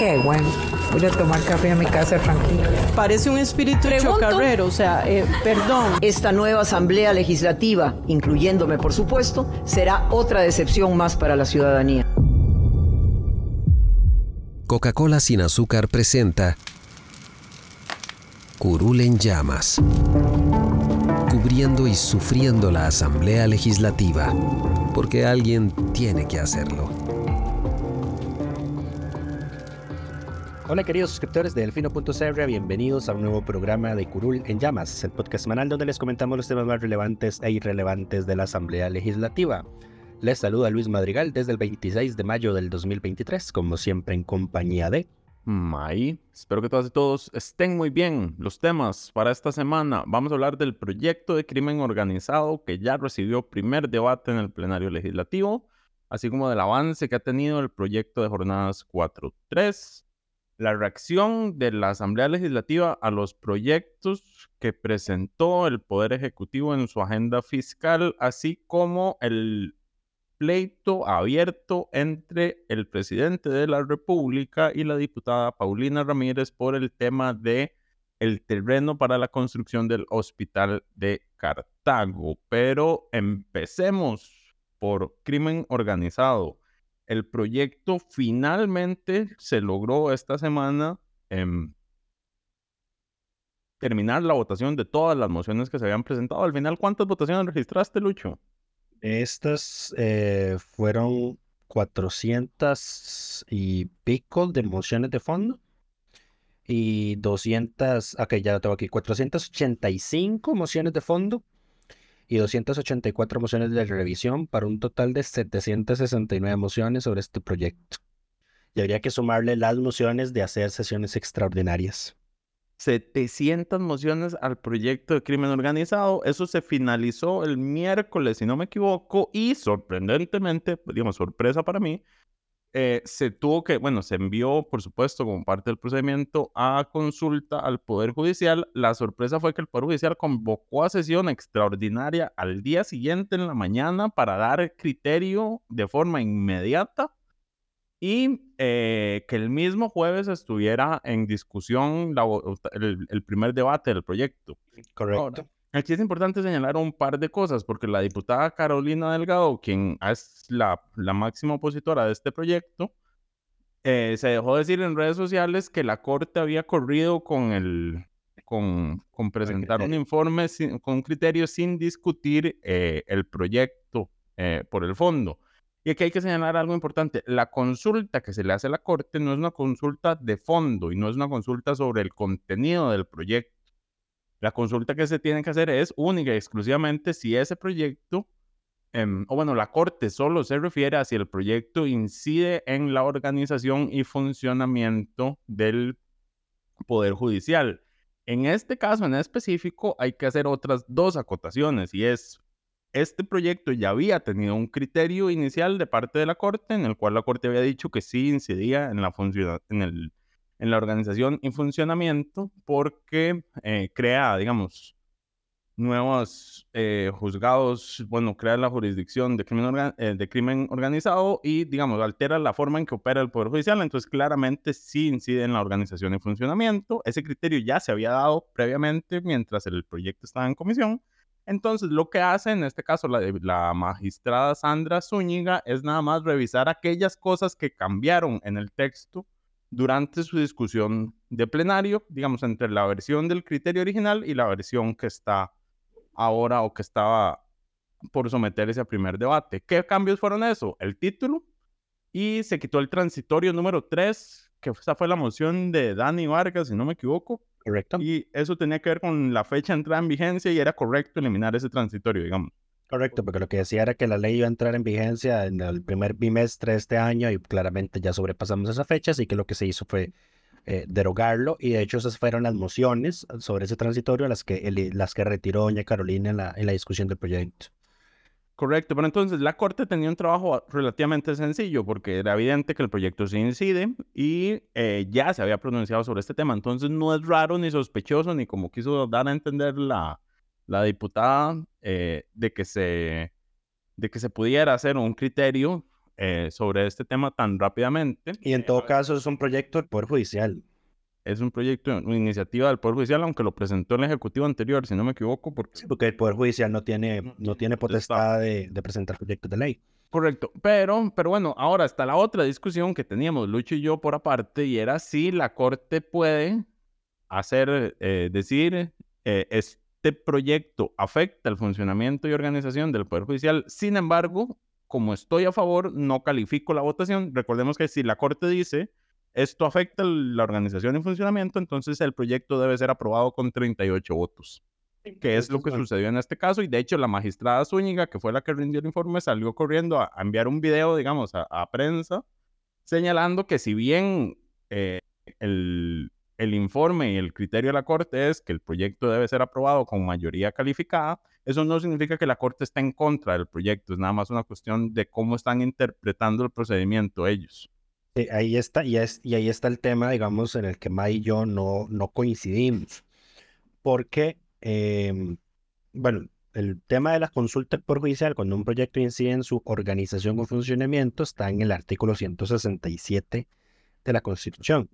Qué bueno. Voy a tomar café a mi casa tranquilo. Parece un espíritu chocarrero, o sea, eh, perdón. Esta nueva asamblea legislativa, incluyéndome por supuesto, será otra decepción más para la ciudadanía. Coca-Cola sin azúcar presenta Curul en llamas, cubriendo y sufriendo la asamblea legislativa, porque alguien tiene que hacerlo. Hola queridos suscriptores de Delfino.cr, bienvenidos a un nuevo programa de Curul en Llamas, el podcast semanal donde les comentamos los temas más relevantes e irrelevantes de la Asamblea Legislativa. Les saluda Luis Madrigal desde el 26 de mayo del 2023, como siempre en compañía de... May, espero que todas y todos estén muy bien. Los temas para esta semana, vamos a hablar del proyecto de crimen organizado que ya recibió primer debate en el plenario legislativo, así como del avance que ha tenido el proyecto de jornadas 4.3 la reacción de la Asamblea Legislativa a los proyectos que presentó el Poder Ejecutivo en su agenda fiscal, así como el pleito abierto entre el presidente de la República y la diputada Paulina Ramírez por el tema de el terreno para la construcción del hospital de Cartago. Pero empecemos por crimen organizado el proyecto finalmente se logró esta semana em, terminar la votación de todas las mociones que se habían presentado. Al final, ¿cuántas votaciones registraste, Lucho? Estas eh, fueron 400 y pico de mociones de fondo y 200, ok, ya lo tengo aquí, 485 mociones de fondo y 284 mociones de revisión para un total de 769 mociones sobre este proyecto. Y habría que sumarle las mociones de hacer sesiones extraordinarias. 700 mociones al proyecto de crimen organizado. Eso se finalizó el miércoles, si no me equivoco, y sorprendentemente, digamos, sorpresa para mí, eh, se tuvo que, bueno, se envió, por supuesto, como parte del procedimiento a consulta al Poder Judicial. La sorpresa fue que el Poder Judicial convocó a sesión extraordinaria al día siguiente en la mañana para dar criterio de forma inmediata y eh, que el mismo jueves estuviera en discusión el, primer debate del proyecto. Correcto. Aquí es importante señalar un par de cosas, porque la diputada Carolina Delgado, quien es la, máxima opositora de este proyecto, eh, se dejó decir en redes sociales que la Corte había corrido con, el, con, con presentar un informe con criterios sin discutir eh, el proyecto eh, por el fondo. Y aquí hay que señalar algo importante. La consulta que se le hace a la Corte no es una consulta de fondo y no es una consulta sobre el contenido del proyecto la consulta que se tiene que hacer es única y exclusivamente si ese proyecto, em, o bueno, la Corte solo se refiere a si el proyecto incide en la organización y funcionamiento del Poder Judicial. En este caso en específico hay que hacer otras dos acotaciones y es, este proyecto ya había tenido un criterio inicial de parte de la Corte en el cual la Corte había dicho que sí incidía en la en el en la organización y funcionamiento porque eh, crea, digamos, nuevos eh, juzgados, bueno, crea la jurisdicción de crimen, eh, de crimen organizado y, digamos, altera la forma en que opera el Poder Judicial, entonces claramente sí incide en la organización y funcionamiento. Ese criterio ya se había dado previamente mientras el proyecto estaba en comisión. Entonces, lo que hace en este caso la, la magistrada Sandra Zúñiga es nada más revisar aquellas cosas que cambiaron en el texto durante su discusión de plenario, digamos, entre la versión del criterio original y la versión que está ahora o que estaba por someterse a primer debate. ¿Qué cambios fueron eso? El título y se quitó el transitorio número 3, que esa fue la moción de Dani Vargas, si no me equivoco. Correcto. Y eso tenía que ver con la fecha de entrada en vigencia y era correcto eliminar ese transitorio, digamos. Correcto, porque lo que decía era que la ley iba a entrar en vigencia en el primer bimestre de este año y claramente ya sobrepasamos esa fecha, así que lo que se hizo fue eh, derogarlo y de hecho esas fueron las mociones sobre ese transitorio las que, las que retiró doña Carolina en la, en la discusión del proyecto. Correcto, pero entonces la Corte tenía un trabajo relativamente sencillo porque era evidente que el proyecto se incide y eh, ya se había pronunciado sobre este tema. Entonces no es raro ni sospechoso ni como quiso dar a entender la, la diputada eh, de, que se, de que se pudiera hacer un criterio eh, sobre este tema tan rápidamente. Y en todo caso es un proyecto del Poder Judicial es un proyecto, una iniciativa del Poder Judicial, aunque lo presentó el Ejecutivo anterior, si no me equivoco. Porque, porque el Poder Judicial no tiene, no tiene potestad de, de, presentar proyectos de ley. Correcto, pero, pero bueno, ahora está la otra discusión que teníamos Lucho y yo por aparte, y era si la Corte puede hacer, eh, decir, eh, este proyecto afecta el funcionamiento y organización del Poder Judicial. Sin embargo, como estoy a favor, no califico la votación. Recordemos que si la Corte dice esto afecta la organización y funcionamiento, entonces el proyecto debe ser aprobado con 38 votos, que es lo que sucedió en este caso. Y de hecho, la magistrada Zúñiga, que fue la que rindió el informe, salió corriendo a, enviar un video, digamos, a, prensa, señalando que si bien eh, el, el informe y el criterio de la Corte es que el proyecto debe ser aprobado con mayoría calificada, eso no significa que la Corte esté en contra del proyecto, es nada más una cuestión de cómo están interpretando el procedimiento ellos ahí está, y, es, y ahí está el tema, digamos, en el que May y yo no, no coincidimos. Porque, em, bueno, el tema de la consulta por judicial, cuando un proyecto incide en su organización o funcionamiento, está en el artículo 167 de la Constitución.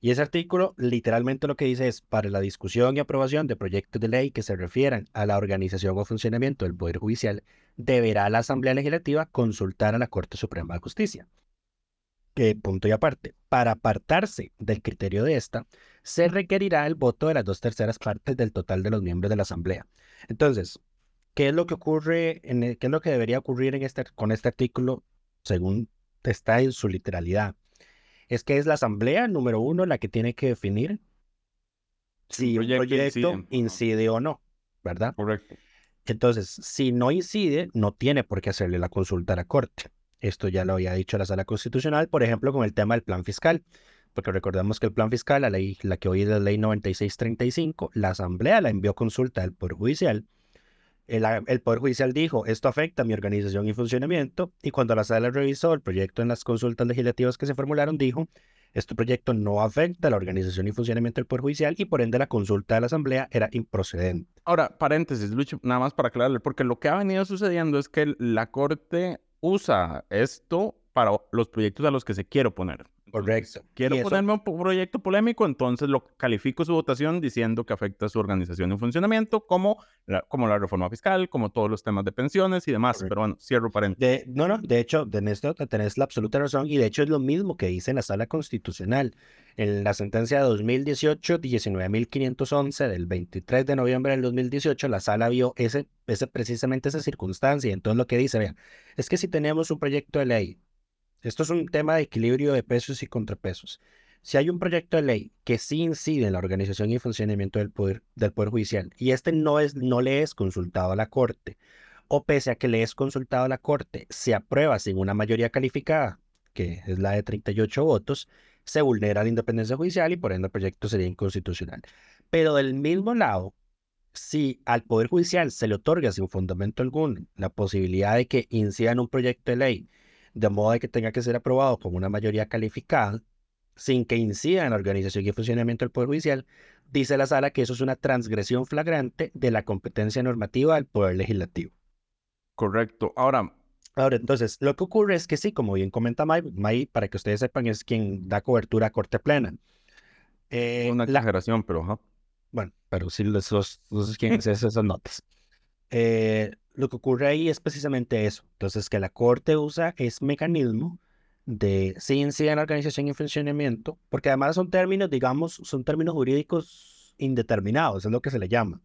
Y ese artículo literalmente lo que dice es, para la discusión y aprobación de proyectos de ley que se refieran a la organización o funcionamiento del Poder Judicial, deberá la Asamblea Legislativa consultar a la Corte Suprema de Justicia punto y aparte, para apartarse del criterio de esta, se requerirá el voto de las dos terceras partes del total de los miembros de la Asamblea. Entonces, ¿qué es lo que ocurre, en qué es lo que debería ocurrir en este, con este artículo según está en su literalidad? Es que es la Asamblea, número uno, la que tiene que definir si un proyecto, incide. o no, ¿verdad? Correcto. Entonces, si no incide, no tiene por qué hacerle la consulta a la Corte. Esto ya lo había dicho la Sala Constitucional, por ejemplo, con el tema del plan fiscal, porque recordemos que el plan fiscal, la, ley, la que hoy es la ley 9635, la Asamblea la envió consulta al Poder Judicial. El, Poder Judicial dijo, esto afecta a mi organización y funcionamiento, y cuando la Sala revisó el proyecto en las consultas legislativas que se formularon, dijo, este proyecto no afecta a la organización y funcionamiento del Poder Judicial y por ende la consulta de la Asamblea era improcedente. Ahora, paréntesis, Lucho, nada más para aclararle, porque lo que ha venido sucediendo es que la Corte usa esto para los proyectos a los que se quiere oponer. Correcto. Quiero ponerme un proyecto polémico, entonces lo califico su votación diciendo que afecta a su organización y funcionamiento, como la, como la reforma fiscal, como todos los temas de pensiones y demás. Pero bueno, cierro paréntesis. no, no, de hecho, de esto tenés la absoluta razón y de hecho es lo mismo que dice en la sala constitucional. En la sentencia de 2018, 19.511 del 23 de noviembre del 2018, la sala vio ese, ese, precisamente esa circunstancia. Entonces lo que dice, vean, es que si tenemos un proyecto de ley esto es un tema de equilibrio de pesos y contrapesos. Si hay un proyecto de ley que sí incide en la organización y funcionamiento del poder, del poder judicial y este no, es, no le es consultado a la Corte, o pese a que le es consultado a la Corte, se aprueba sin una mayoría calificada, que es la de 38 votos, se vulnera la independencia judicial y por ende el proyecto sería inconstitucional. Pero del mismo lado, si al Poder Judicial se le otorga sin fundamento alguno la posibilidad de que incida en un proyecto de ley de modo que tenga que ser aprobado con una mayoría calificada, sin que incida en la organización y funcionamiento del Poder Judicial, dice la sala que eso es una transgresión flagrante de la competencia normativa del Poder Legislativo. Correcto. Ahora, Ahora, entonces, lo que ocurre es que sí, como bien comenta May, para que ustedes sepan, es quien da cobertura a corte plena. Eh, una exageración, pero... Bueno, pero sí, esos, esos quien hace esas notas. Eh, lo que ocurre ahí es precisamente eso. Entonces, que la Corte usa ese mecanismo de ciencia en organización y funcionamiento, porque además son términos, digamos, son términos jurídicos indeterminados, es lo que se le llama,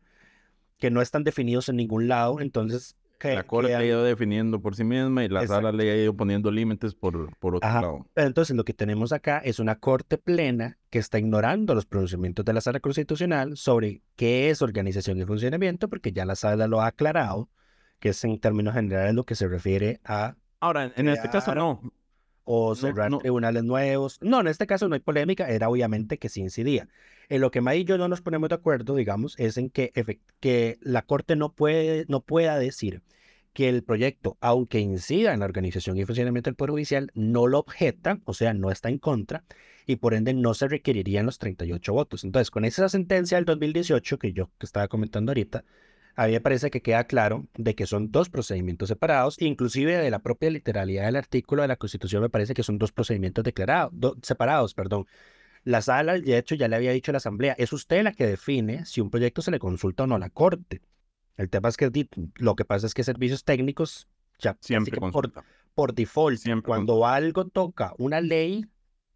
que no están definidos en ningún lado, entonces... Que, la Corte ha ido definiendo por sí misma y la sala le ha ido poniendo límites por, por otro lado. entonces lo que tenemos acá es una Corte plena que está ignorando los pronunciamientos de la sala constitucional sobre qué es organización y funcionamiento, porque ya la sala lo ha aclarado, que es en términos generales lo que se refiere a Ahora, en este caso no. o cerrar no. tribunales nuevos. No, en este caso no hay polémica, era obviamente que sí incidía. En lo que May y yo no nos ponemos de acuerdo, digamos, es en que, que la Corte no, puede, no pueda decir que el proyecto, aunque incida en la organización y funcionamiento del Poder Judicial, no lo objeta, o sea, no está en contra, y por ende no se requerirían los 38 votos. Entonces, con esa sentencia del 2018 que yo estaba comentando ahorita, a mí me parece que queda claro de que son dos procedimientos separados, inclusive de la propia literalidad del artículo de la Constitución me parece que son dos procedimientos declarados, do- separados, perdón. La sala, de hecho, ya le había dicho a la Asamblea, es usted la que define si un proyecto se le consulta o no a la Corte. El tema es que lo que pasa es que servicios técnicos ya Siempre por, consulta. por default, Siempre cuando algo toca una ley,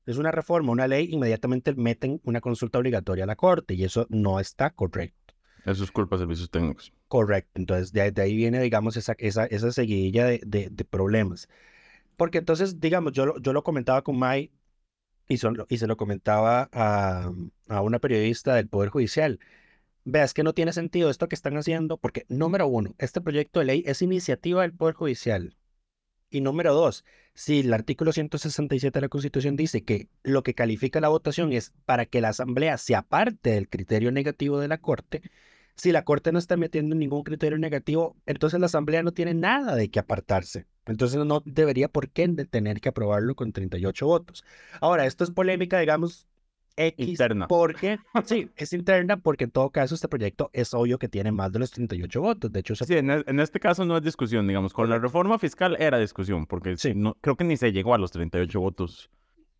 es una reforma, una ley, inmediatamente meten una consulta obligatoria a la Corte y eso no está correcto. Eso es culpa de servicios técnicos. Correcto. Entonces, de, ahí- de ahí viene, digamos, esa, esa, esa seguidilla de, de- de problemas. Porque entonces, digamos, yo, yo lo comentaba con Mai y, se lo comentaba a, a una periodista del Poder Judicial. Vea, es que no tiene sentido esto que están haciendo, porque número uno, este proyecto de ley es iniciativa del Poder Judicial. Y número dos, si el artículo 167 de la Constitución dice que lo que califica la votación es para que la Asamblea se aparte del criterio negativo de la Corte, si la Corte no está metiendo ningún criterio negativo, entonces la Asamblea no tiene nada de que apartarse. Entonces no debería por qué tener que aprobarlo con 38 votos. Ahora, esto es polémica, digamos, X, Interna. porque, sí, es interna porque en todo caso este proyecto es obvio que tiene más de los 38 votos. De hecho, se Sí, en, en este caso no es discusión, digamos. Con la reforma fiscal era discusión, porque Sí. no, creo que ni se llegó a los 38 votos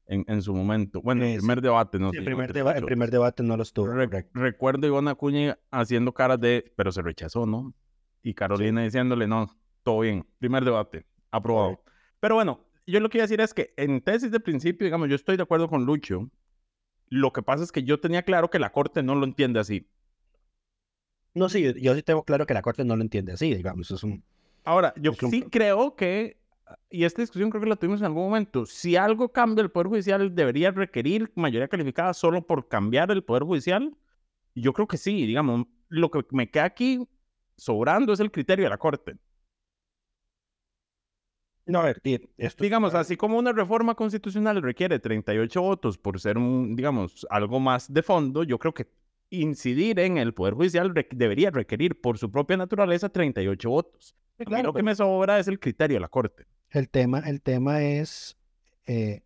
en, en su momento. Bueno, el sí. primer debate no Sí, el primer, deba- el 38. primer debate no los tuvo. Re- correcto. recuerdo a Ivonne Acuña haciendo caras de, pero se rechazó, ¿no? Y Carolina diciéndole, no, todo bien. Primer debate, aprobado. Pero bueno, yo lo que iba a decir es que en tesis de principio, digamos, yo estoy de acuerdo con Lucho. Lo que pasa es que yo tenía claro que la Corte no lo entiende así. No, sí, yo, sí tengo claro que la Corte no lo entiende así, digamos. Es un, Ahora, yo Es un sí pro- creo que, y esta discusión creo que la tuvimos en algún momento, si algo cambia el Poder Judicial, debería requerir mayoría calificada solo por cambiar el Poder Judicial. Yo creo que sí, digamos, lo que me queda aquí sobrando es el criterio de la Corte. No, a ver, esto Digamos, así como una reforma constitucional requiere 38 votos por ser un, digamos, algo más de fondo, yo creo que incidir en el Poder Judicial re- debería requerir por su propia naturaleza 38 votos. Sí, A mí claro, lo que pero- me sobra es el criterio de la Corte. El tema, el tema es, eh,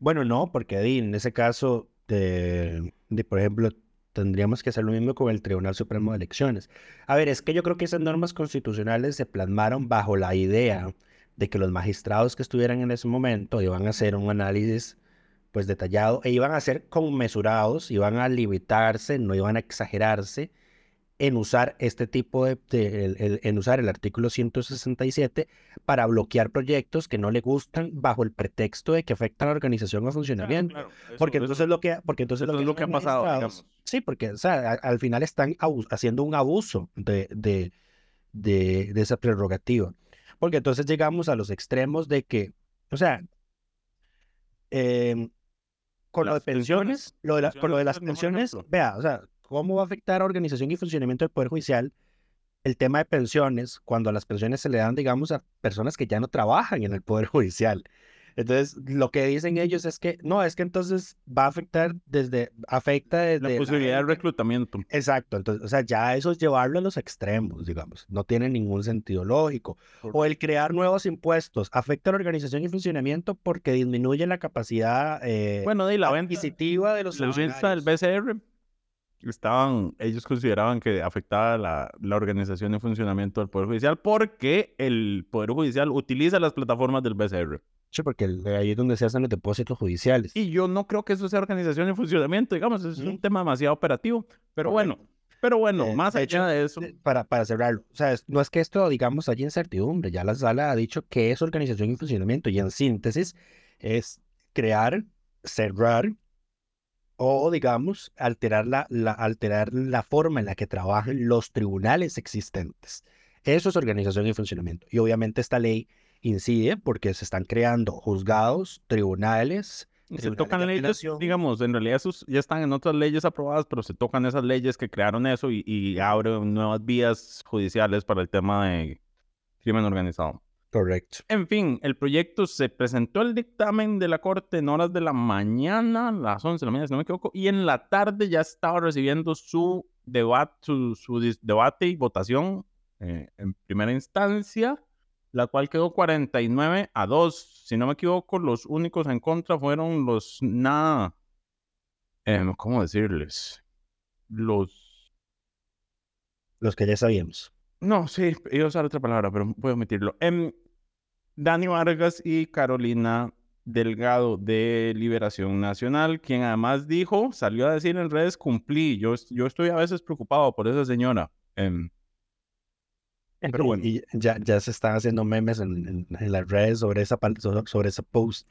bueno, no, porque en ese caso, de, de, por ejemplo, tendríamos que hacer lo mismo con el Tribunal Supremo de Elecciones. A ver, es que yo creo que esas normas constitucionales se plasmaron bajo la idea de que los magistrados que estuvieran en ese momento iban a hacer un análisis pues detallado e iban a ser conmesurados, iban a limitarse, no iban a exagerarse en usar este tipo de, de- el- el- en usar el artículo 167 para bloquear proyectos que no le gustan bajo el pretexto de que afectan a la organización o funcionamiento. porque entonces lo que porque entonces lo es que, lo que ha pasado, digamos. Sí, porque o sea, a- al final están haciendo un abuso de, de, de, de esa prerrogativa. Porque entonces llegamos a los extremos de que, o sea, em, con lo de pensiones. pensiones, lo de la- con lo de Pensiones las es pensiones, vea, o sea, ¿cómo va a afectar a organización y funcionamiento del Poder Judicial el tema de pensiones cuando las pensiones se le dan, digamos, a personas que ya no trabajan en el Poder Judicial? Entonces, lo que dicen ellos es que, no, es que entonces va a afectar desde, afecta desde... La posibilidad de gente- reclutamiento. Exacto, entonces, o sea, ya eso es llevarlo a los extremos, digamos, no tiene ningún sentido lógico. O el crear nuevos impuestos afecta a la organización y funcionamiento porque disminuye la capacidad eh, Bueno, y la venta, adquisitiva de los la venta del. BCR, estaban, ellos consideraban que afectaba la, la organización y funcionamiento del Poder Judicial porque el Poder Judicial utiliza las plataformas del BCR. Sí, porque el- ahí es donde se hacen los depósitos judiciales. Y yo no creo que eso sea organización y funcionamiento, digamos, es un tema demasiado operativo. Pero bueno, pero bueno, Eh, más de allá hecho, de eso, Para, para cerrarlo, o sea, no es que esto, digamos, haya incertidumbre, ya la sala ha dicho que es organización y funcionamiento, y en síntesis es crear, cerrar o, digamos, alterar la, la, alterar la forma en la que trabajan los tribunales existentes. Eso es organización y funcionamiento. Y obviamente esta ley incide porque se están creando juzgados, tribunales, se tocan leyes, digamos, en realidad esos ya están en otras leyes aprobadas, pero se tocan esas leyes que crearon eso y, y abren nuevas vías judiciales para el tema de, crimen organizado. Correcto. En fin, el proyecto se presentó el dictamen de la Corte en horas de la mañana, las 11 de la mañana, si no me equivoco, y en la tarde ya estaba recibiendo su debate, su, su debate y votación eh, en primera instancia, la cual quedó 49 a 2. Si no me equivoco, los únicos en contra fueron los nada, eh, ¿cómo decirles? Los... Los que ya sabíamos. No, sí, iba a usar otra palabra, pero voy a omitirlo. Em, Dani Vargas y Carolina Delgado de Liberación Nacional, quien además dijo, salió a decir en redes, cumplí. Yo, yo estoy a veces preocupado por esa señora. Em, pero bueno. Y ya, ya se están haciendo memes en, en, las redes sobre esa, sobre ese post.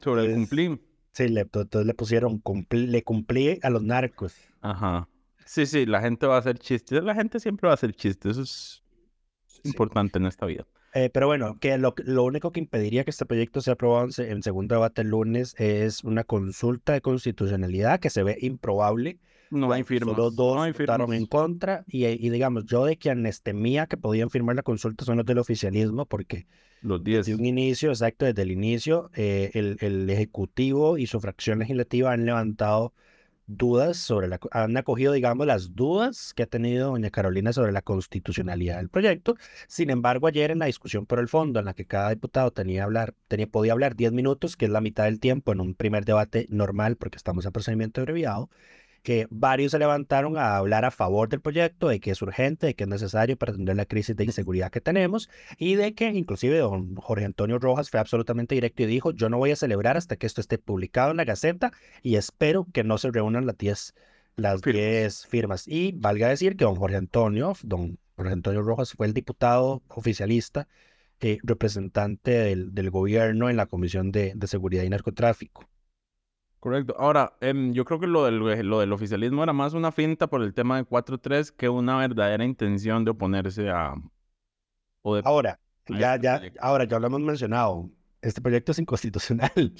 Sobre el cumplí. Sí, le, entonces le pusieron, le cumplí a los narcos. Ajá. Sí, sí, la gente va a hacer chistes. La gente siempre va a hacer chistes. Eso es importante en esta vida. Eh, pero bueno, que lo, lo, único que impediría que este proyecto sea aprobado en, segundo debate el lunes es una consulta de constitucionalidad que se ve improbable. No hay firmas. Solo dos no hay votaron en contra y, y, digamos, yo de quienes temía que podían firmar la consulta son los del oficialismo porque los 10. Desde un inicio, exacto, desde el inicio, eh, el, el Ejecutivo y su fracción legislativa han levantado dudas sobre la, han acogido, digamos, las dudas que ha tenido doña Carolina sobre la constitucionalidad del proyecto. Sin embargo, ayer en la discusión por el fondo, en la que cada diputado tenía hablar, tenía, podía hablar 10 minutos, que es la mitad del tiempo en un primer debate normal, porque estamos en procedimiento abreviado, que varios se levantaron a hablar a favor del proyecto, de que es urgente, de que es necesario para atender la crisis de inseguridad que tenemos y de que inclusive don Jorge Antonio Rojas fue absolutamente directo y dijo, yo no voy a celebrar hasta que esto esté publicado en la Gaceta y espero que no se reúnan las 10 las firmas. firmas. Y valga decir que don Jorge Antonio, don Jorge Antonio Rojas fue el diputado oficialista eh, representante del, del, gobierno en la Comisión de, de Seguridad y Narcotráfico. Correcto. Ahora, em, yo creo que lo del, lo del oficialismo era más una finta por el tema de 4-3 que una verdadera intención de oponerse a... ahora, ya, ya, ahora ya lo hemos mencionado, este proyecto es inconstitucional.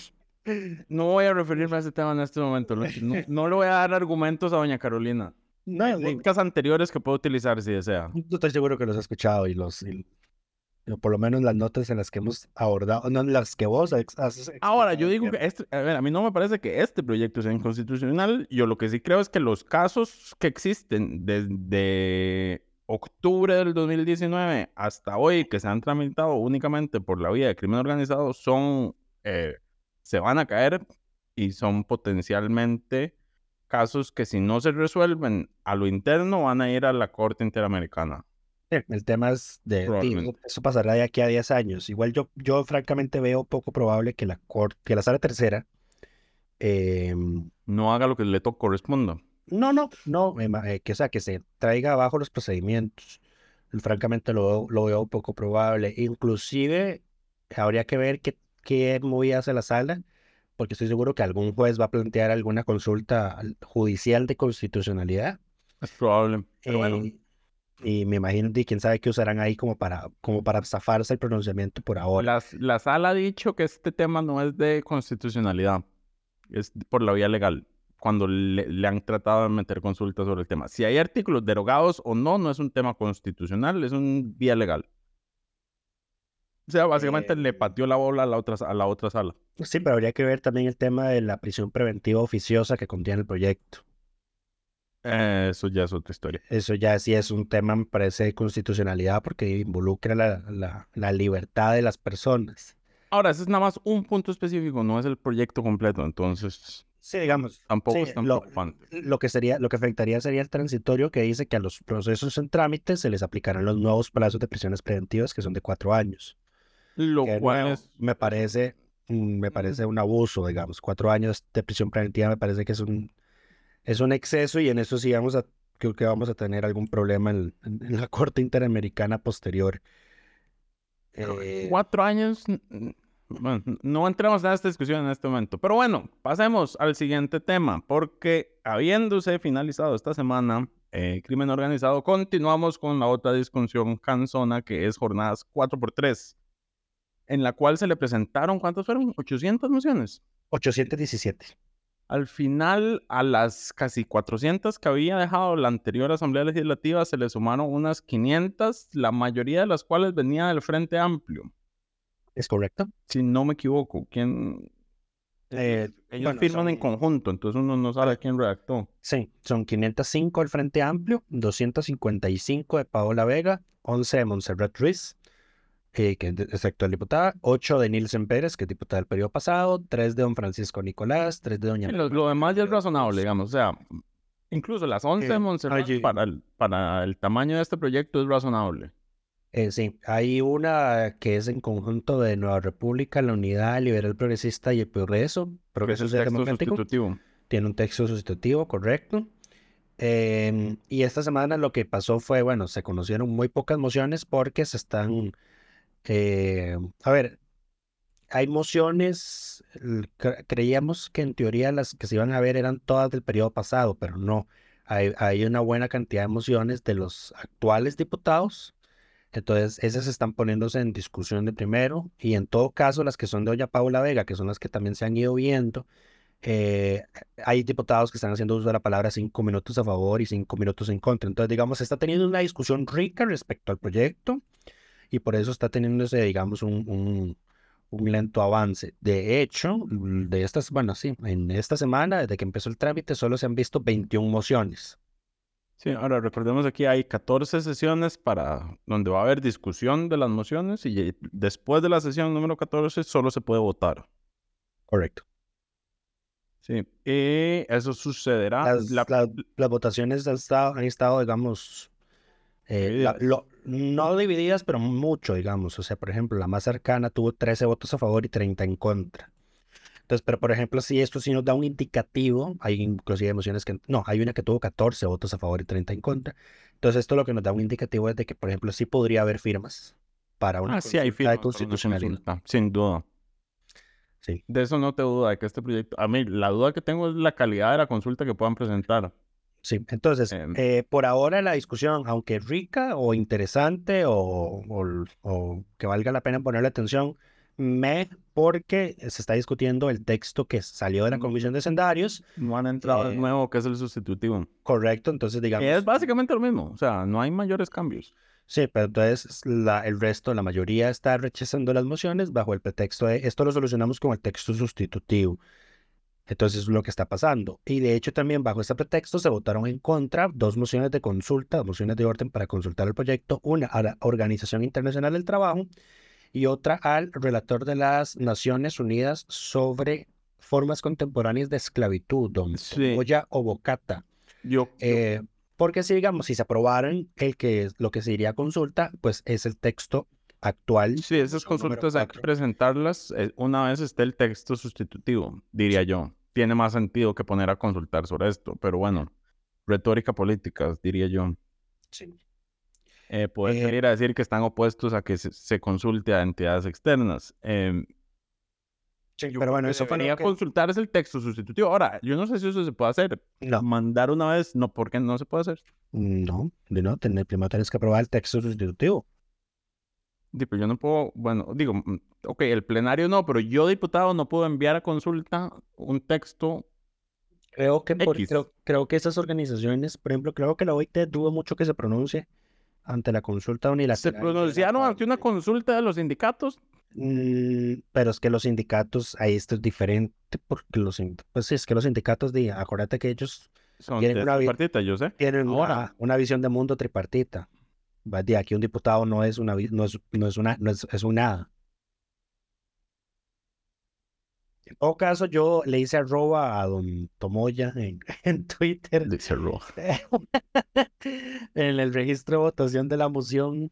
No voy a referirme a ese tema en este momento. No, no, le voy a dar argumentos a doña Carolina. No, Hay anteriores que puedo utilizar si desea. No estoy seguro que los ha escuchado y los, por lo menos las notas en las que hemos abordado, no en las que vos has... Ahora, yo digo que este, a, ver, a mí no me parece que este proyecto sea inconstitucional. Yo lo que sí creo es que los casos que existen desde octubre del 2019 hasta hoy, que se han tramitado únicamente por la vía de crimen organizado, son, eh, se van a caer y son potencialmente casos que si no se resuelven a lo interno van a ir a la Corte Interamericana. El tema es de, eso pasará de aquí a 10 años. Igual yo, yo francamente veo poco probable que la que la sala tercera em, no haga lo que le corresponda. No, no, no, eh, que, o sea, que se traiga abajo los procedimientos. Francamente lo, lo veo poco probable. Inclusive habría que ver qué, qué movida hace la sala, porque estoy seguro que algún juez va a plantear alguna consulta judicial de constitucionalidad. Es probable. Eh, y me imagino que quién sabe qué usarán ahí como para, como para zafarse el pronunciamiento por ahora. la sala ha dicho que este tema no es de constitucionalidad, es por la vía legal, cuando le, han tratado de meter consultas sobre el tema. Si hay artículos derogados o no, no es un tema constitucional, es un vía legal. O sea, básicamente le eh, pateó la bola a la, otra, a la otra sala. Sí, pero habría que ver también el tema de la prisión preventiva oficiosa que contiene el proyecto. Eso ya es otra historia. Eso ya sí es un tema, me parece, de constitucionalidad porque involucra la, la, libertad de las personas. Ahora, ese es nada más un punto específico, no es el proyecto completo, entonces... Sí, digamos. Tampoco es tan lo, Lo que, sería, lo que afectaría sería el transitorio que dice que a los procesos en trámite se les aplicarán los nuevos plazos de prisiones preventivas que son de cuatro años. Lo cual me parece, me parece un abuso, digamos. Cuatro años de prisión preventiva me parece que es un es un exceso y en eso sí vamos a, creo que vamos a tener algún problema en, la Corte Interamericana posterior. Eh, cuatro años, bueno, no entremos en esta discusión en este momento, pero bueno, pasemos al siguiente tema, porque habiéndose finalizado esta semana eh, crimen organizado, continuamos con la otra discusión cansona que es jornadas 4x3, en la cual se le presentaron, ¿cuántas fueron? ¿800 mociones? 817. Al final, a las casi 400 que había dejado la anterior Asamblea Legislativa, se le sumaron unas 500, la mayoría de las cuales venía del Frente Amplio. ¿Es correcto? Si no me equivoco, ¿quién? Eh, Ellos bueno, firman en son- conjunto, entonces uno no sabe quién redactó. Sí, son 505 del Frente Amplio, 255 de Paola Vega, 11 de Montserrat Ruiz, eh, que es de- es actual diputada, 8 de Nilsen Pérez, que es diputada del periodo pasado, 3 de don Francisco Nicolás, 3 de doña... Lo, lo demás ya es razonable, digamos. O sea, incluso las 11 de Eh, Montserrat allí- para el, para el tamaño de este proyecto es razonable. Eh, sí, hay una que es en conjunto de Nueva República, la Unidad Liberal Progresista y el Progreso, es Progreso el Social texto sustitutivo. Tiene un texto sustitutivo, correcto. Em, y esta semana lo que pasó fue, bueno, se conocieron muy pocas mociones porque se están, eh, a ver, hay mociones, creíamos que en teoría las que se iban a ver eran todas del periodo pasado, pero no, hay, hay una buena cantidad de mociones de los actuales diputados. Entonces, esas están poniéndose en discusión de primero y en todo caso las que son de doña Paula Vega, que son las que también se han ido viendo, eh, hay diputados que están haciendo uso de la palabra cinco minutos a favor y cinco minutos en contra. Entonces, digamos, se está teniendo una discusión rica respecto al proyecto y por eso está teniéndose, digamos, un, un, un lento avance. De hecho, de estas, bueno, sí, en esta semana, desde que empezó el trámite, solo se han visto 21 mociones. Sí, ahora recordemos aquí hay 14 sesiones para donde va a haber discusión de las mociones y eh, después de la sesión número 14 solo se puede votar. Correcto. Sí, y eso sucederá. Las, la- la- las votaciones han estado, han estado digamos, eh, la- Divididas. lo- no divididas, pero mucho, digamos. O sea, por ejemplo, la más cercana tuvo 13 votos a favor y 30 en contra. Entonces, pero por ejemplo, si esto sí nos da un indicativo, hay inclusive emociones que, no, hay una que tuvo 14 votos a favor y 30 en contra. Entonces, esto lo que nos da un indicativo es de que, por ejemplo, sí podría haber firmas para una Ah, sí, hay de firmas constitucionalidad. consulta, sin duda. Sí. De eso no te duda, de que este proyecto... A mí, la duda que tengo es la calidad de la consulta que puedan presentar. Sí, entonces, Em. eh, por ahora la discusión, aunque rica o interesante o, o- o que valga la pena ponerle atención, me porque se está discutiendo el texto que salió de la Mm. Comisión de Sendarios, No han entrado Eh, nuevo, que es el sustitutivo. correcto, entonces digamos, es básicamente lo mismo, o sea, no hay mayores cambios. sí, pero entonces la, el resto, la mayoría está rechazando las mociones bajo el pretexto de esto lo solucionamos con el texto sustitutivo. Entonces es lo que está pasando. Y de hecho también bajo ese pretexto se votaron en contra dos mociones de consulta, dos mociones de orden para consultar el proyecto, una a la Organización Internacional del Trabajo y otra al relator de las Naciones Unidas sobre formas contemporáneas de esclavitud, don Sí. Obokata. Yo, yo- Eh, porque si digamos, si se aprobaran el que lo que se iría a consulta, pues es el texto actual. sí, esas consultas hay que presentarlas eh, una vez esté el texto sustitutivo, diría yo. Tiene más sentido que poner a consultar sobre esto, pero bueno, retórica política, diría yo. Sí. Eh, poder Eh, salir a decir que están opuestos a que se, se consulte a entidades externas. Em, Sí, pero bueno, eso debería que- consultarse el texto sustitutivo. Ahora, yo no sé si eso se puede hacer. No, Mandar una vez, no, ¿por qué no se puede hacer? no, de no, tener, primero tienes que aprobar el texto sustitutivo. Di, pero yo no puedo, bueno, digo, mm, ok, el plenario no, pero yo, diputado, no puedo enviar a consulta un texto. Creo que, por- creo, creo que esas organizaciones, por ejemplo, creo que la OIT dudo mucho que se pronuncie ante la consulta Se unilateral. la pronunciaron ante una consulta de los sindicatos. Mm, pero es que los sindicatos, ahí esto es diferente, porque los, pues sí, es que los sindicatos, de, acuérdate que ellos Son Tienen una tripartita, yo sé. tienen Ahora. una, una visión de mundo tripartita. Va, De aquí un diputado no es una, no es, no es una, no es, es un nada. En todo caso, yo le hice arroba a don Tomoya en, en Twitter, Dice Ro. en el registro de votación de la moción,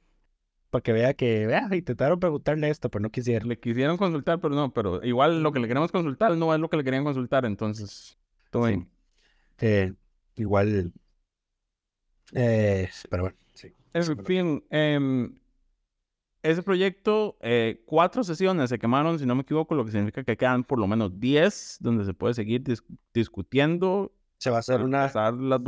para que vea que, vea, intentaron preguntarle esto, pero no quisieron. Le quisieron consultar, pero no, pero igual lo que le queremos consultar no es lo que le querían consultar, entonces, todo Sí. bien. Eh, igual, eh, pero bueno. En fin, em, ese proyecto, eh, cuatro sesiones se quemaron, si no me equivoco, lo que significa que quedan por lo menos 10 donde se puede seguir dis- discutiendo. Se va a hacer una,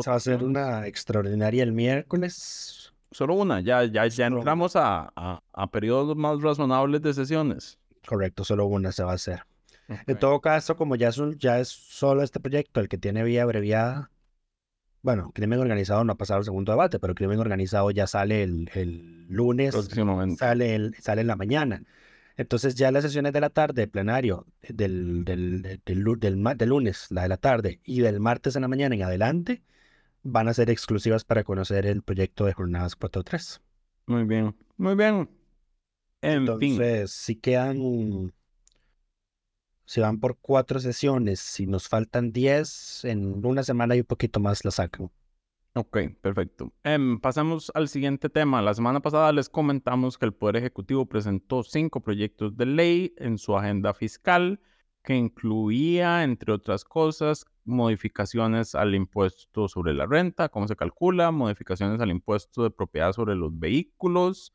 se va a hacer una extraordinaria el miércoles. Solo una, ya, ya, ya entramos a, a, a periodos más razonables de sesiones. Correcto, solo una se va a hacer. En todo caso, como ya es, un- ya es solo este proyecto el que tiene vía abreviada, bueno, crimen organizado no ha pasado el segundo debate, pero crimen organizado ya sale el, el lunes, sale, el, sale en la mañana. Entonces ya las sesiones de la tarde, plenario, del, del, del, del lunes, la de la tarde, y del martes en la mañana en adelante, van a ser exclusivas para conocer el proyecto de jornadas 4.3. Muy bien. Muy bien. En fin. Entonces, si quedan, si van por cuatro sesiones, si nos faltan 10, en una semana y un poquito más la sacan. Ok, perfecto. Em, pasamos al siguiente tema. La semana pasada les comentamos que el Poder Ejecutivo presentó cinco proyectos de ley en su agenda fiscal que incluía, entre otras cosas, modificaciones al impuesto sobre la renta, cómo se calcula, modificaciones al impuesto de propiedad sobre los vehículos,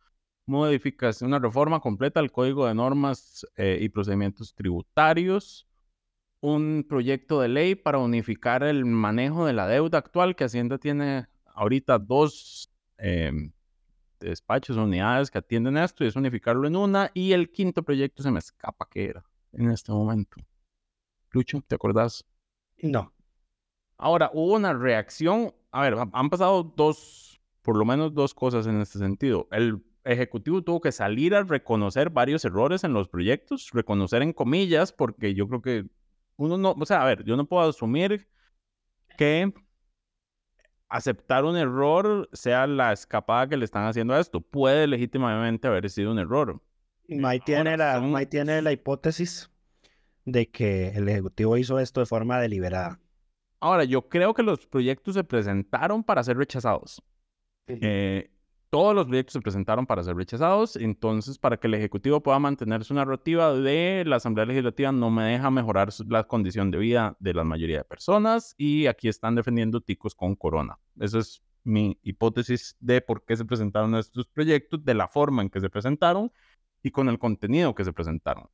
modificación, una reforma completa al Código de Normas eh, y Procedimientos Tributarios, un proyecto de ley para unificar el manejo de la deuda actual, que Hacienda tiene ahorita dos em, despachos, unidades que atienden esto, y es unificarlo en una, y el quinto proyecto se me escapa que era en este momento. Lucho, ¿te acordás? No, Ahora, hubo una reacción. A ver, ha- han pasado dos, por lo menos dos cosas en este sentido. El Ejecutivo tuvo que salir a reconocer varios errores en los proyectos, reconocer en comillas, porque yo creo que uno no, o sea, a ver, yo no puedo asumir que aceptar un error sea la escapada que le están haciendo a esto. Puede legítimamente haber sido un error. Mike tiene, la, son- tiene la hipótesis de que el Ejecutivo hizo esto de forma deliberada. Ahora, yo creo que los proyectos se presentaron para ser rechazados. Eh, todos los proyectos se presentaron para ser rechazados, entonces para que el Ejecutivo pueda mantener su narrativa de la Asamblea Legislativa no me deja mejorar la condición de vida de la mayoría de personas y aquí están defendiendo ticos con corona. Esa es mi hipótesis de por qué se presentaron estos proyectos, de la forma en que se presentaron y con el contenido que se presentaron.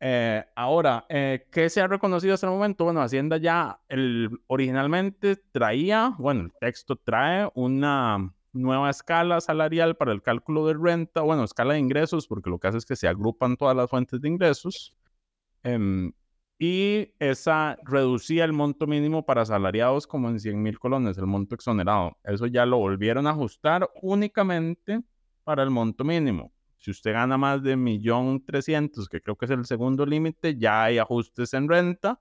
Eh, ahora, eh, ¿qué se ha reconocido hasta el momento? Bueno, Hacienda ya el, originalmente traía, bueno, el texto trae una nueva escala salarial para el cálculo de renta, bueno, escala de ingresos, porque lo que hace es que se agrupan todas las fuentes de ingresos. em, y esa reducía el monto mínimo para asalariados como en 100 mil colones, el monto exonerado. Eso ya lo volvieron a ajustar únicamente para el monto mínimo. Si usted gana más de 1.300.000, que creo que es el segundo límite, ya hay ajustes en renta.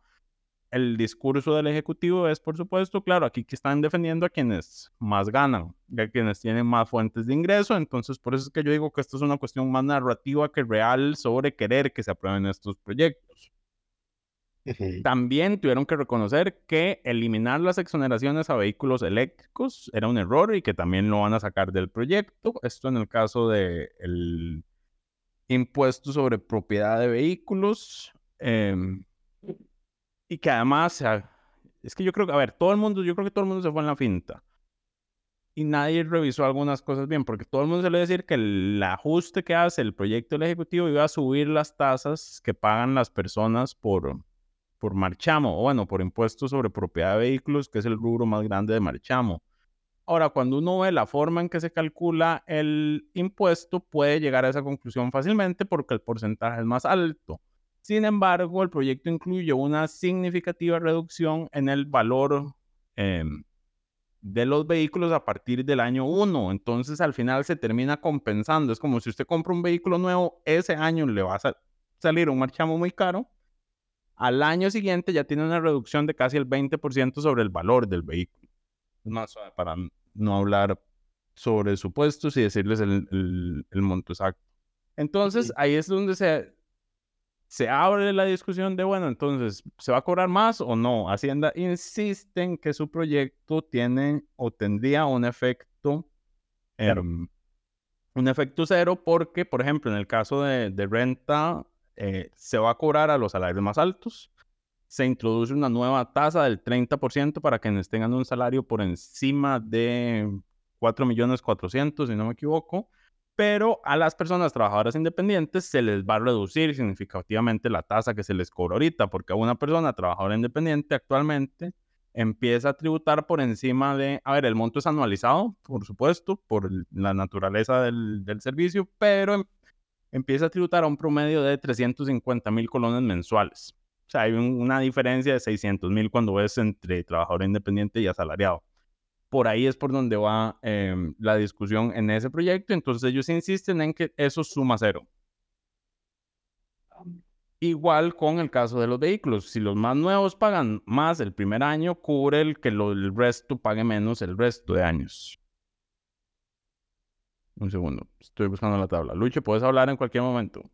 El discurso del Ejecutivo es, por supuesto, claro, aquí que están defendiendo a quienes más ganan, a quienes tienen más fuentes de ingreso. Entonces, por eso es que yo digo que esto es una cuestión más narrativa que real sobre querer que se aprueben estos proyectos. También tuvieron que reconocer que eliminar las exoneraciones a vehículos eléctricos era un error y que también lo van a sacar del proyecto. Esto en el caso del impuesto sobre propiedad de vehículos. em, y que además, es que yo creo que, a ver, todo el mundo, yo creo que todo el mundo se fue en la finta. Y nadie revisó algunas cosas bien, porque todo el mundo se le decir que el ajuste que hace el proyecto del Ejecutivo iba a subir las tasas que pagan las personas por, por marchamo, o bueno, por impuestos sobre propiedad de vehículos, que es el rubro más grande de marchamo. Ahora, cuando uno ve la forma en que se calcula el impuesto, puede llegar a esa conclusión fácilmente porque el porcentaje es más alto. Sin embargo, el proyecto incluye una significativa reducción en el valor em, de los vehículos a partir del año 1. Entonces, al final se termina compensando. Es como si usted compra un vehículo nuevo, ese año le va a sal- salir un marchamo muy caro. Al año siguiente ya tiene una reducción de casi el 20% sobre el valor del vehículo. Es más para no hablar sobre supuestos y decirles el, el- el monto exacto. Entonces, ahí es donde se, se abre la discusión de, bueno, entonces, ¿se va a cobrar más o no? Hacienda insiste en que su proyecto tiene o tendría un efecto, Cero. un efecto cero, porque, por ejemplo, en el caso de, de renta, eh, se va a cobrar a los salarios más altos. Se introduce una nueva tasa del 30% para quienes tengan un salario por encima de 4.400.000, si no me equivoco pero a las personas trabajadoras independientes se les va a reducir significativamente la tasa que se les cobra ahorita, porque una persona trabajadora independiente actualmente empieza a tributar por encima de, a ver, el monto es anualizado, por supuesto, por la naturaleza del, del servicio, pero em- empieza a tributar a un promedio de 350 mil colones mensuales. O sea, hay una diferencia de 600 mil cuando ves entre trabajador independiente y asalariado. Por ahí es por donde va em, la discusión en ese proyecto. Entonces ellos insisten en que eso suma cero. Igual con el caso de los vehículos. Si los más nuevos pagan más el primer año, cubre el que el resto pague menos el resto de años. Un segundo, estoy buscando la tabla. Lucho, puedes hablar en cualquier momento.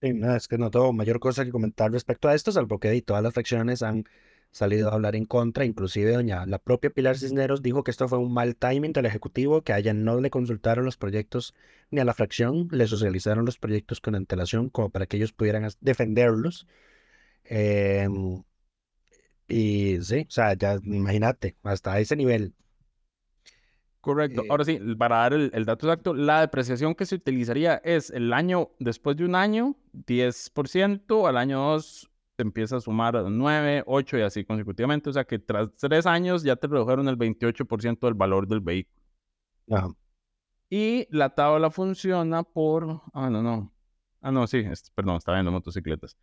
Sí, no, es que no tengo mayor cosa que comentar respecto a esto, salvo que todas las fracciones han salido a hablar en contra, inclusive doña la propia Pilar Cisneros dijo que esto fue un mal timing del Ejecutivo, que a ella no le consultaron los proyectos ni a la fracción, le socializaron los proyectos con antelación como para que ellos pudieran defenderlos. Em, y sí, o sea, ya imagínate, hasta ese nivel. Correcto. Eh, Ahora sí, para dar el, el, dato exacto, la depreciación que se utilizaría es el año, después de un año, 10%, al año 2 te empieza a sumar 9, 8 y así consecutivamente. O sea que tras tres años ya te redujeron el 28% del valor del vehículo. Y la tabla funciona por. Ah, no, no. Ah, no, sí, perdón, está viendo motocicletas.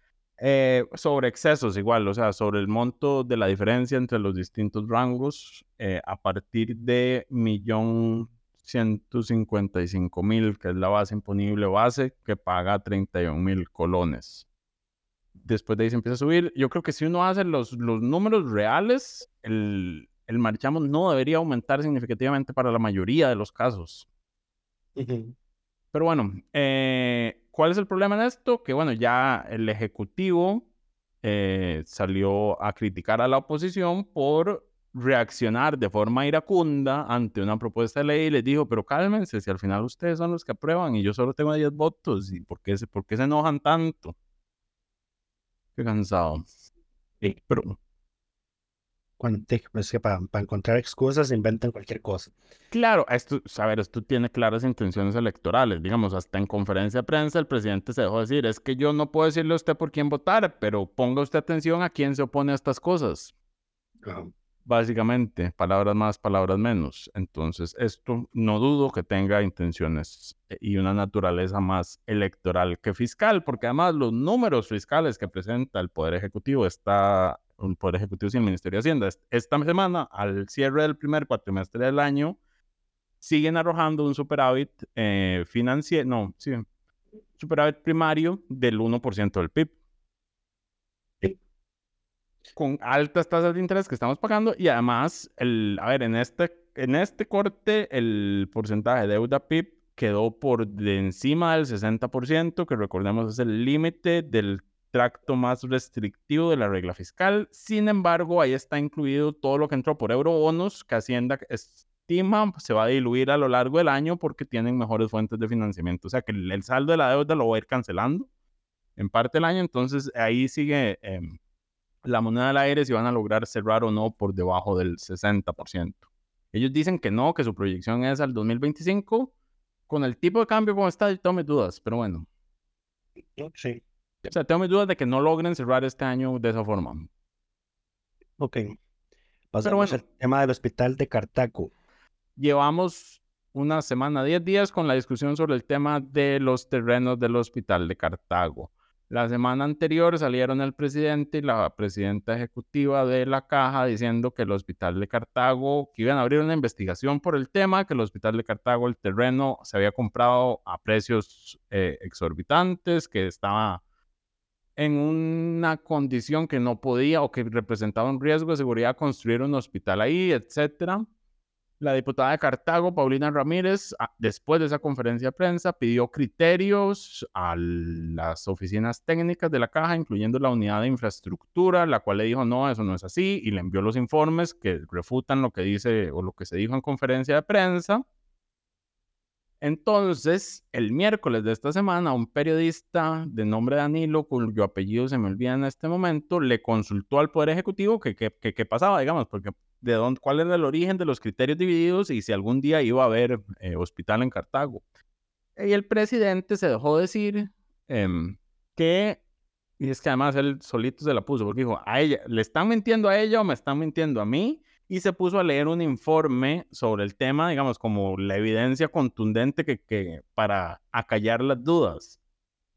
Eh, sobre excesos, igual, o sea, sobre el monto de la diferencia entre los distintos rangos eh, a partir de millón mil, que es la base imponible base, que paga 31 mil colones después de ahí se empieza a subir. Yo creo que si uno hace los, los números reales, el, el marchamo no debería aumentar significativamente para la mayoría de los casos. Pero bueno, eh, ¿cuál es el problema en esto? Que bueno, ya el Ejecutivo eh, salió a criticar a la oposición por reaccionar de forma iracunda ante una propuesta de ley y les dijo, pero cálmense, si al final ustedes son los que aprueban y yo solo tengo 10 votos, ¿y por qué se, por qué se enojan tanto? Qué cansado. Sí, pero. Cuando te, es que para, encontrar excusas inventan cualquier cosa. Claro, esto, a ver, esto tiene claras intenciones electorales. Digamos, hasta en conferencia de prensa el presidente se dejó decir, es que yo no puedo decirle a usted por quién votar, pero ponga usted atención a quién se opone a estas cosas básicamente, palabras más, palabras menos. Entonces, esto no dudo que tenga intenciones eh, y una naturaleza más electoral que fiscal, porque además los números fiscales que presenta el Poder Ejecutivo está, el Poder Ejecutivo y el Ministerio de Hacienda, esta semana, al cierre del primer cuatrimestre del año, siguen arrojando un superávit eh, financiero, no, sí, superávit primario del 1% del PIB con altas tasas de interés que estamos pagando y además, el, a ver, en este, en este corte el porcentaje de deuda PIB quedó por de encima del 60%, que recordemos es el límite del tracto más restrictivo de la regla fiscal. Sin embargo, ahí está incluido todo lo que entró por eurobonos, que Hacienda estima se va a diluir a lo largo del año porque tienen mejores fuentes de financiamiento. O sea que el, saldo de la deuda lo va a ir cancelando en parte del año, entonces ahí sigue... Em, la moneda del aire si van a lograr cerrar o no por debajo del 60%. Ellos dicen que no, que su proyección es al 2025. Con el tipo de cambio como está, tengo mis dudas, pero bueno. Sí. O sea, tengo mis dudas de que no logren cerrar este año de esa forma. Ok. Pasamos al tema del hospital de Cartago. Llevamos una semana, 10 días con la discusión sobre el tema de los terrenos del hospital de Cartago. La semana anterior salieron el presidente y la presidenta ejecutiva de la caja diciendo que el hospital de Cartago, que iban a abrir una investigación por el tema, que el hospital de Cartago, el terreno se había comprado a precios eh, exorbitantes, que estaba en una condición que no podía o que representaba un riesgo de seguridad construir un hospital ahí, etcétera. La diputada de Cartago, Paulina Ramírez, ah, después de esa conferencia de prensa, pidió criterios a las oficinas técnicas de la caja, incluyendo la unidad de infraestructura, la cual le dijo, no, eso no es así, y le envió los informes que refutan lo que dice o lo que se dijo en conferencia de prensa. Entonces, el miércoles de esta semana, un periodista de nombre Danilo, cuyo apellido se me olvida en este momento, le consultó al Poder Ejecutivo que qué pasaba, digamos, porque de dónde, cuál era el origen de los criterios divididos y si algún día iba a haber eh, hospital en Cartago. Y el presidente se dejó decir em, que, y es que además él solito se la puso, porque dijo, a ella, ¿le están mintiendo a ella o me están mintiendo a mí? Y se puso a leer un informe sobre el tema, digamos, como la evidencia contundente que, que para acallar las dudas.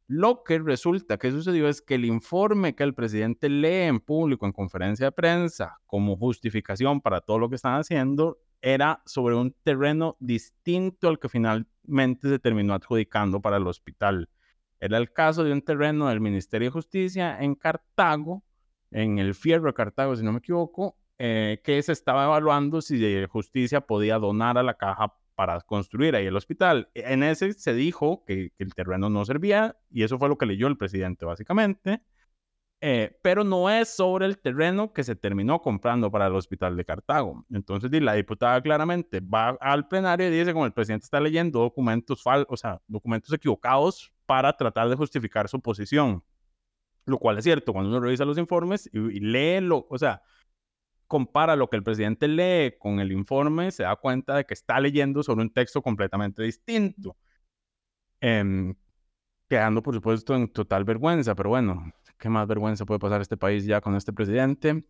Lo que resulta que sucedió es que el informe que el presidente lee en público en conferencia de prensa como justificación para todo lo que están haciendo era sobre un terreno distinto al que finalmente se terminó adjudicando para el hospital. Era el caso de un terreno del Ministerio de Justicia en Cartago, en el Fierro de Cartago, si no me equivoco, eh, que se estaba evaluando si Justicia podía donar a la caja para construir ahí el hospital. En ese se dijo que, el terreno no servía y eso fue lo que leyó el presidente básicamente, eh, pero no es sobre el terreno que se terminó comprando para el hospital de Cartago. Entonces la diputada claramente va al plenario y dice como el presidente está leyendo documentos fal o sea, documentos equivocados para tratar de justificar su posición. Lo cual es cierto, cuando uno revisa los informes y, y lee lo, o sea, compara lo que el presidente lee con el informe, se da cuenta de que está leyendo sobre un texto completamente distinto. Em, quedando, por supuesto, en total vergüenza, pero bueno, ¿qué más vergüenza puede pasar este país ya con este presidente?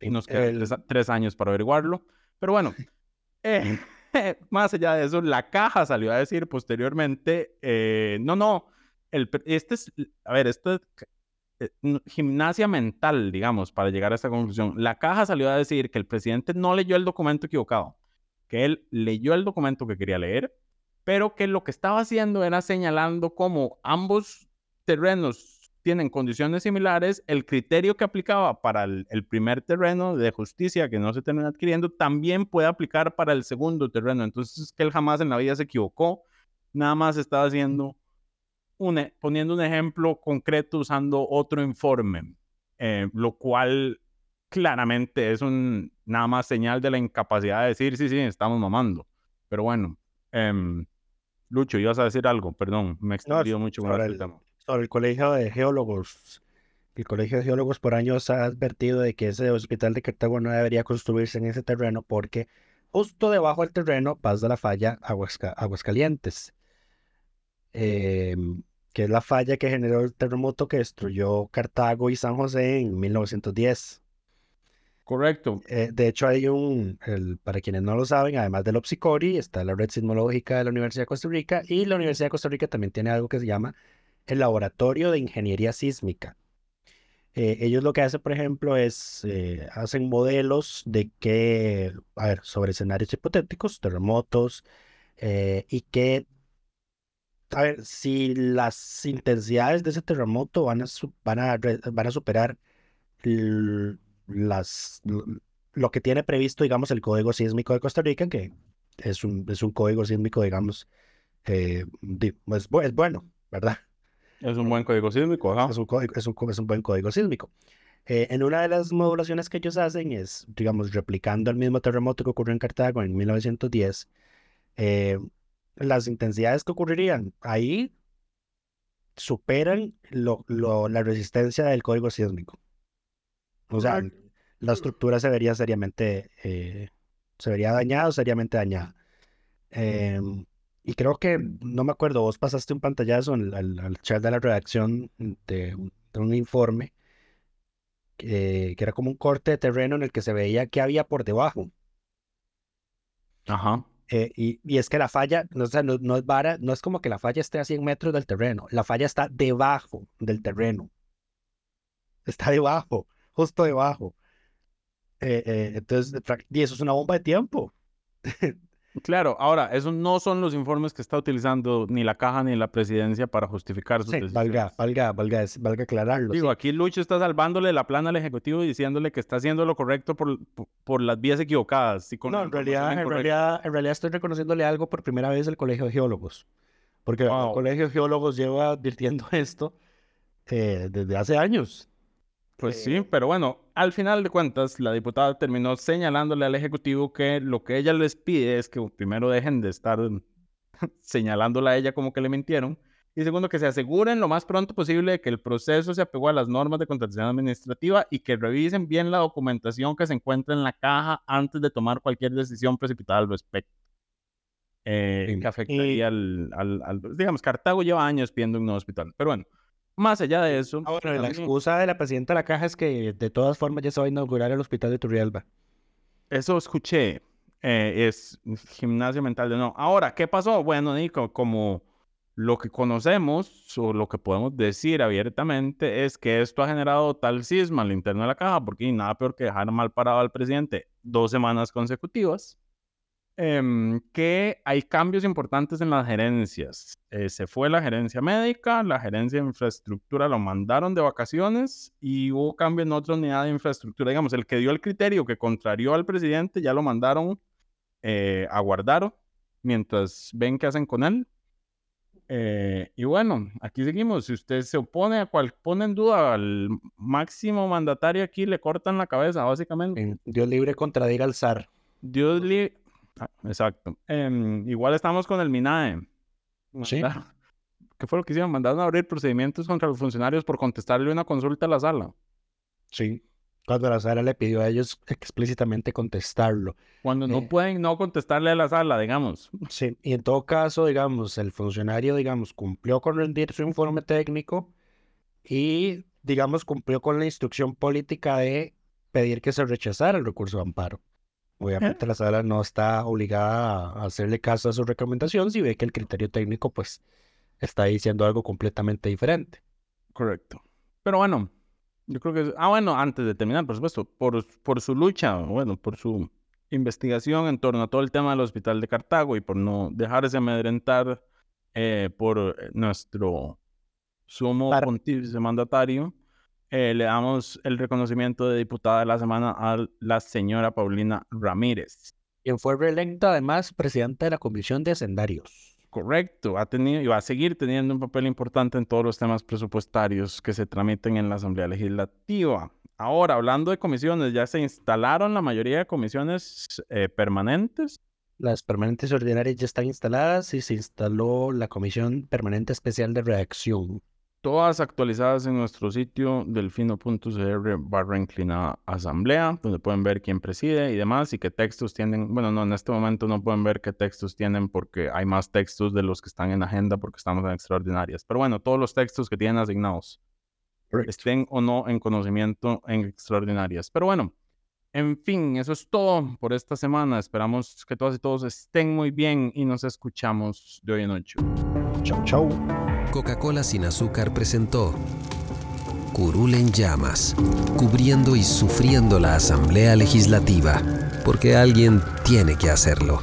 Y nos quedan tres, años para averiguarlo. Pero bueno, eh, más allá de eso, la caja salió a decir posteriormente, eh, no, no, el, este es, a ver, este eh, gimnasia mental, digamos, para llegar a esta conclusión. La caja salió a decir que el presidente no leyó el documento equivocado, que él leyó el documento que quería leer, pero que lo que estaba haciendo era señalando cómo ambos terrenos tienen condiciones similares, el criterio que aplicaba para el, el, primer terreno de justicia que no se termina adquiriendo también puede aplicar para el segundo terreno. Entonces, que él jamás en la vida se equivocó, nada más estaba haciendo e, poniendo un ejemplo concreto usando otro informe, eh, lo cual claramente es un nada más señal de la incapacidad de decir, sí, sí, estamos mamando. Pero bueno, eh, Lucho, ibas a decir algo, perdón, me he extendido mucho con el, tema. Sobre el Colegio de Geólogos. El Colegio de Geólogos por años ha advertido de que ese hospital de Cartago no debería construirse en ese terreno porque justo debajo del terreno pasa la falla Aguascalientes. Em, que es la falla que generó el terremoto que destruyó Cartago y San José en 1910. Correcto. Eh, de hecho, hay un, para quienes no lo saben, además del OPSICORI, está la red sismológica de la Universidad de Costa Rica y la Universidad de Costa Rica también tiene algo que se llama el Laboratorio de Ingeniería Sísmica. Eh, ellos lo que hacen, por ejemplo, es eh, hacen modelos de que, a ver, sobre escenarios hipotéticos, terremotos, y qué a ver, si las intensidades de ese terremoto van a, van a, van a superar las, lo que tiene previsto, digamos, el Código Sísmico de Costa Rica, que es un, es un código sísmico, digamos, eh, es, es, bueno, ¿verdad? Es un buen código sísmico, Es un, es un, es un buen código sísmico. Eh, en una de las modulaciones que ellos hacen es, digamos, replicando el mismo terremoto que ocurrió en Cartago en 1910, eh, las intensidades que ocurrirían ahí superan lo, la resistencia del código sísmico. O sea, la estructura se vería seriamente, eh, se vería dañada o seriamente dañada. Em, y creo que, no me acuerdo, vos pasaste un pantallazo al, chat de la redacción de, un informe que, que, era como un corte de terreno en el que se veía qué había por debajo. Ajá. Eh, y, es que la falla, no, no, es vara, no es como que la falla esté a 100 metros del terreno, la falla está debajo del terreno. Está debajo, justo debajo. Eh, eh, entonces, y eso es una bomba de tiempo. Claro, ahora, esos no son los informes que está utilizando ni la caja ni la presidencia para justificar sus sí, valga, valga, valga, valga aclararlo. Digo, aquí Lucho está salvándole la plana al Ejecutivo y diciéndole que está haciendo lo correcto por, por, las vías equivocadas. no, en realidad, en, realidad, en realidad estoy reconociéndole algo por primera vez al Colegio de Geólogos. Porque el Colegio de Geólogos lleva advirtiendo esto eh, desde hace años. Pues sí, pero bueno, al final de cuentas, la diputada terminó señalándole al Ejecutivo que lo que ella les pide es que primero dejen de estar señalándola a ella como que le mintieron y segundo que se aseguren lo más pronto posible de que el proceso se apegó a las normas de contratación administrativa y que revisen bien la documentación que se encuentra en la caja antes de tomar cualquier decisión precipitada al respecto. Eh, que afectaría al, al, digamos, Cartago lleva años pidiendo un nuevo hospital, pero bueno. Más allá de eso. Ah, bueno, la excusa de la presidenta de la caja es que de todas formas ya se va a inaugurar el hospital de Turrialba. Eso escuché. Eh, es gimnasio mental de no. Ahora, ¿qué pasó? Bueno, Nico, como Lo que conocemos o lo que podemos decir abiertamente es que esto ha generado tal cisma al interno de la caja, porque nada peor que dejar mal parado al presidente dos semanas consecutivas, em, que hay cambios importantes en las gerencias. Eh, se fue la gerencia médica, la gerencia de infraestructura lo mandaron de vacaciones y hubo cambio en otra unidad de infraestructura. Digamos, el que dio el criterio que contrarió al presidente ya lo mandaron eh, a guardar mientras ven qué hacen con él eh, y bueno, aquí seguimos. Si usted se opone a cual pone en duda al máximo mandatario, aquí le cortan la cabeza, básicamente. Dios libre contradiga al zar. Dios libre. Ah, exacto. Em, igual estamos con el MINAE. Sí. ¿Qué fue lo que hicieron? Mandaron a abrir procedimientos contra los funcionarios por contestarle una consulta a la sala. Sí cuando la sala le pidió a ellos explícitamente contestarlo. Cuando no eh, pueden no contestarle a la sala, digamos. Sí, y en todo caso, digamos, el funcionario, digamos, cumplió con rendir su informe técnico y, digamos, cumplió con la instrucción política de pedir que se rechazara el recurso de amparo. Obviamente la sala no está obligada a hacerle caso a su recomendación si ve que el criterio técnico, pues, está diciendo algo completamente diferente. Correcto. Pero bueno, yo creo que... Ah, bueno, antes de terminar, por supuesto, por, por su lucha, bueno, por su investigación en torno a todo el tema del hospital de Cartago y por no dejarse amedrentar eh, por eh, nuestro sumo pontífice mandatario, eh, le damos el reconocimiento de diputada de la semana a la señora Paulina Ramírez. Quien fue reelecta además presidenta de la Comisión de Hacendarios. Correcto, ha tenido y va a seguir teniendo un papel importante en todos los temas presupuestarios que se tramiten en la Asamblea Legislativa. Ahora, hablando de comisiones, ya se instalaron la mayoría de comisiones eh, permanentes. Las permanentes ordinarias ya están instaladas y se instaló la Comisión Permanente Especial de Reacción todas actualizadas en nuestro sitio delfino.cr barra inclinada asamblea, donde pueden ver quién preside y demás y qué textos tienen. Bueno, no, en este momento no pueden ver qué textos tienen porque hay más textos de los que están en agenda porque estamos en extraordinarias. Pero bueno, todos los textos que tienen asignados estén o no en conocimiento en extraordinarias. Pero bueno, en fin, eso es todo por esta semana. Esperamos que todas y todos estén muy bien y nos escuchamos de hoy en ocho. Chau, chau. Coca-Cola sin azúcar presentó Curul en llamas, cubriendo y sufriendo la Asamblea Legislativa, porque alguien tiene que hacerlo.